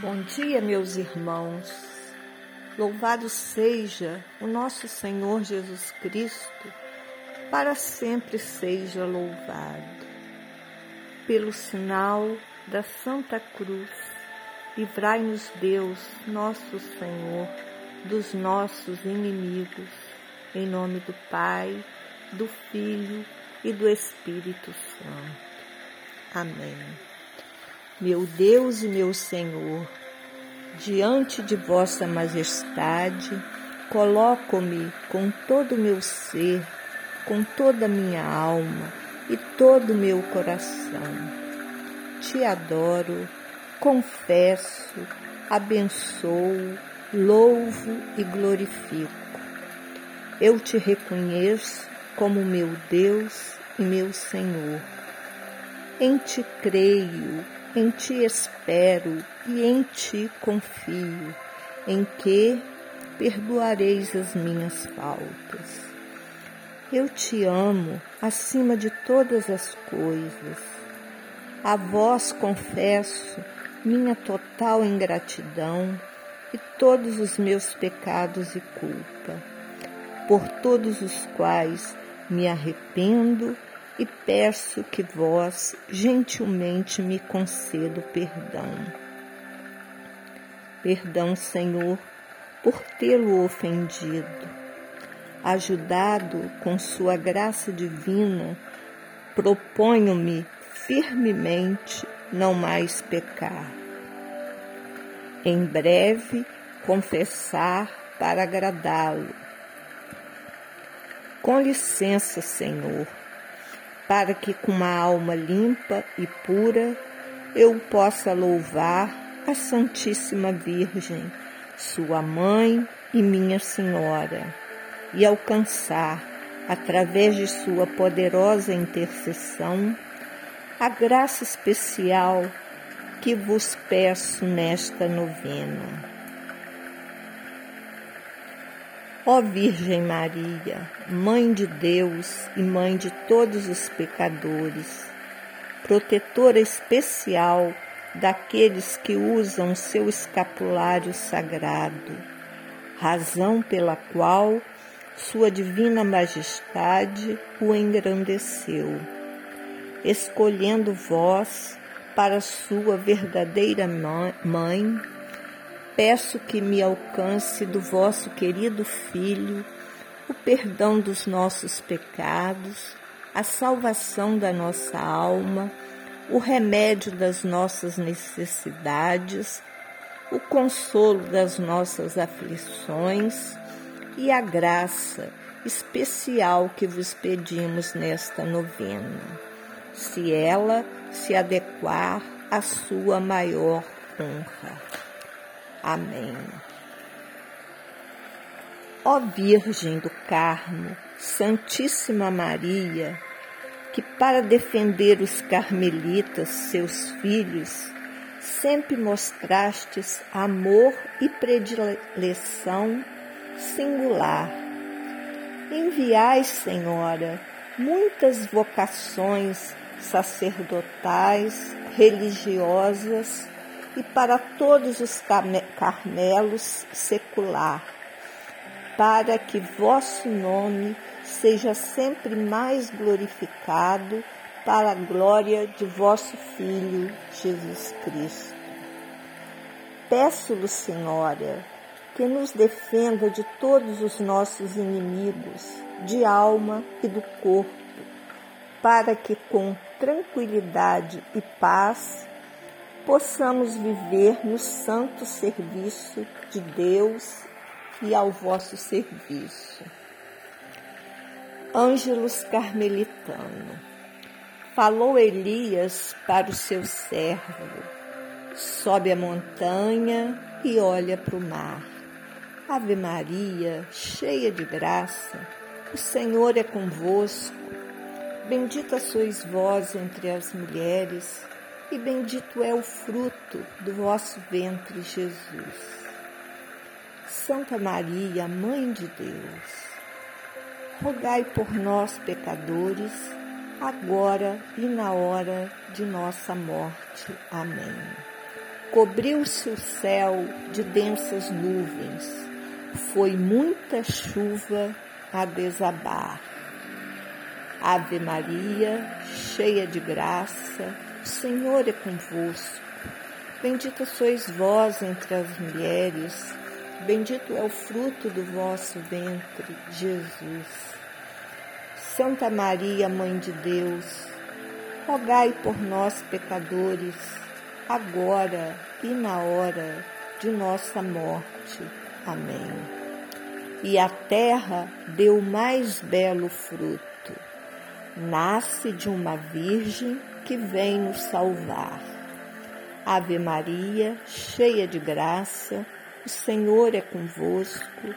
Bom dia, meus irmãos. Louvado seja o nosso Senhor Jesus Cristo, para sempre seja louvado. Pelo sinal da Santa Cruz, livrai-nos Deus, nosso Senhor, dos nossos inimigos, em nome do Pai, do Filho e do Espírito Santo. Amém. Meu Deus e meu Senhor, diante de Vossa Majestade, coloco-me com todo o meu ser, com toda a minha alma e todo o meu coração. Te adoro, confesso, abençoo, louvo e glorifico. Eu te reconheço como meu Deus e meu Senhor. Em ti creio em ti espero e em ti confio, em que perdoareis as minhas faltas. Eu te amo acima de todas as coisas. A vós confesso minha total ingratidão e todos os meus pecados e culpa, por todos os quais me arrependo e peço que vós gentilmente me conceda perdão. Perdão, Senhor, por tê-lo ofendido. Ajudado com sua graça divina, proponho-me firmemente não mais pecar. Em breve confessar para agradá-lo. Com licença, Senhor para que com uma alma limpa e pura eu possa louvar a Santíssima Virgem, sua mãe e minha Senhora, e alcançar, através de sua poderosa intercessão, a graça especial que vos peço nesta novena. Ó Virgem Maria, Mãe de Deus e Mãe de todos os pecadores, protetora especial daqueles que usam seu escapulário sagrado, razão pela qual Sua Divina Majestade o engrandeceu, escolhendo vós para sua verdadeira mãe peço que me alcance do vosso querido Filho o perdão dos nossos pecados, a salvação da nossa alma, o remédio das nossas necessidades, o consolo das nossas aflições e a graça especial que vos pedimos nesta novena, se ela se adequar à sua maior honra. Amém. Ó Virgem do Carmo, Santíssima Maria, que para defender os carmelitas, seus filhos, sempre mostrastes amor e predileção singular. Enviai, Senhora, muitas vocações sacerdotais, religiosas e para todos os carmelos secular, para que vosso nome seja sempre mais glorificado para a glória de vosso Filho Jesus Cristo. Peço-lhe, Senhora, que nos defenda de todos os nossos inimigos, de alma e do corpo, para que com tranquilidade e paz possamos viver no santo serviço de Deus e ao vosso serviço. Ângelos Carmelitano. Falou Elias para o seu servo: sobe a montanha e olha para o mar. Ave Maria, cheia de graça, o Senhor é convosco. Bendita sois vós entre as mulheres e bendito é o fruto do vosso ventre, Jesus. Santa Maria, Mãe de Deus, rogai por nós, pecadores, agora e na hora de nossa morte. Amém. cobriu-se o céu de densas nuvens, foi muita chuva a desabar. Ave Maria, cheia de graça, o Senhor é convosco. Bendita sois vós entre as mulheres, bendito é o fruto do vosso ventre, Jesus. Santa Maria, Mãe de Deus, rogai por nós, pecadores, agora e na hora de nossa morte. Amém. E a terra deu o mais belo fruto. Nasce de uma virgem que vem nos salvar. Ave Maria, cheia de graça, o Senhor é convosco.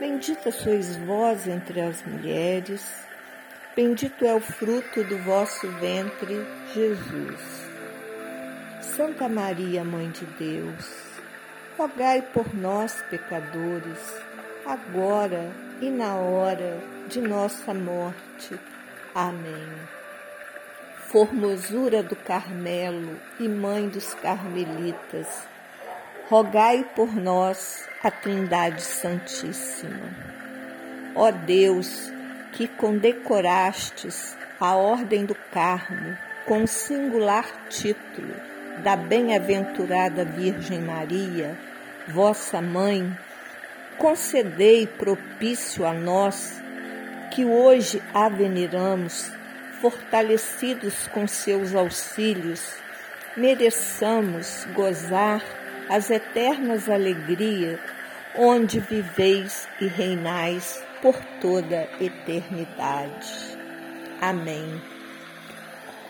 Bendita sois vós entre as mulheres, bendito é o fruto do vosso ventre, Jesus. Santa Maria, Mãe de Deus, rogai por nós, pecadores, agora e na hora de nossa morte. Amém formosura do Carmelo e mãe dos carmelitas, rogai por nós a Trindade Santíssima. Ó Deus, que condecorastes a Ordem do Carmo com o singular título da Bem-aventurada Virgem Maria, vossa mãe, concedei propício a nós que hoje a veneramos fortalecidos com seus auxílios, mereçamos gozar as eternas alegrias onde viveis e reinais por toda eternidade. Amém.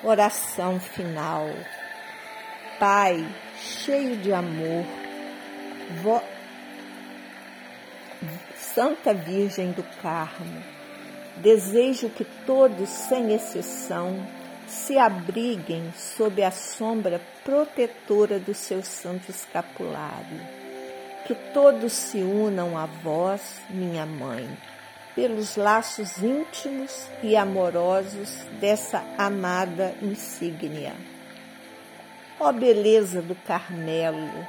Oração final. Pai, cheio de amor. Santa Virgem do Carmo, Desejo que todos, sem exceção, se abriguem sob a sombra protetora do seu santo escapulário. Que todos se unam a vós, minha mãe, pelos laços íntimos e amorosos dessa amada insígnia. Ó beleza do Carmelo,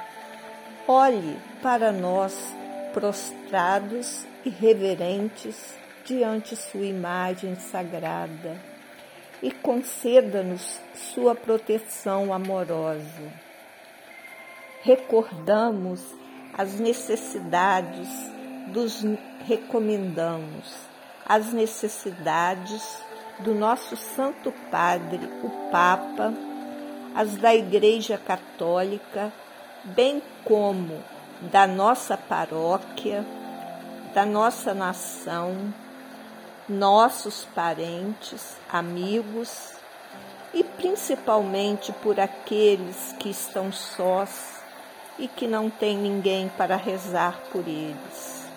olhe para nós prostrados e reverentes diante sua imagem sagrada e conceda-nos sua proteção amorosa. Recordamos as necessidades dos recomendamos, as necessidades do nosso Santo Padre, o Papa, as da Igreja Católica, bem como da nossa paróquia, da nossa nação, nossos parentes, amigos e principalmente por aqueles que estão sós e que não têm ninguém para rezar por eles.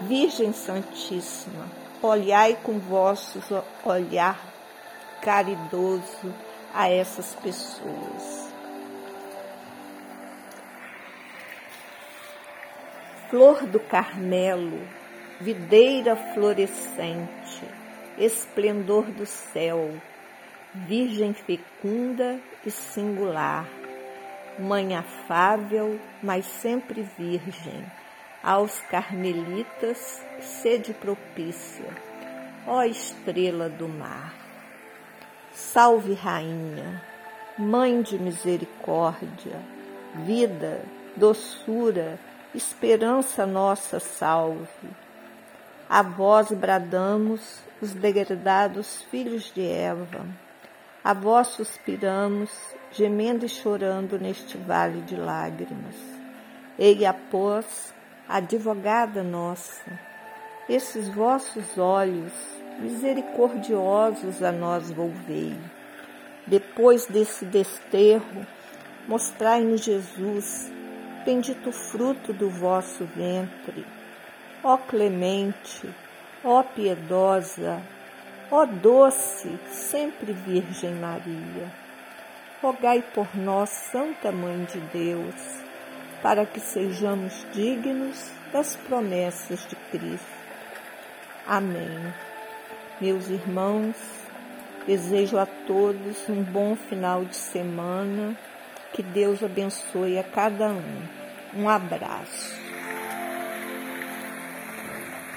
Virgem Santíssima, olhai com vossos olhar caridoso a essas pessoas. Flor do Carmelo, videira florescente, esplendor do céu, virgem fecunda e singular, mãe afável, mas sempre virgem, aos carmelitas sede propícia, ó estrela do mar. Salve, Rainha, Mãe de misericórdia, vida, doçura, esperança nossa salve a vós bradamos, os degradados filhos de Eva. A vós suspiramos, gemendo e chorando neste vale de lágrimas. Ei, após, advogada nossa, esses vossos olhos misericordiosos a nós volvei. Depois desse desterro, mostrai-nos Jesus, bendito fruto do vosso ventre Ó clemente, ó piedosa, ó doce, sempre Virgem Maria, rogai por nós, Santa Mãe de Deus, para que sejamos dignos das promessas de Cristo. Amém. Meus irmãos, desejo a todos um bom final de semana Que Deus abençoe a cada um. Um abraço.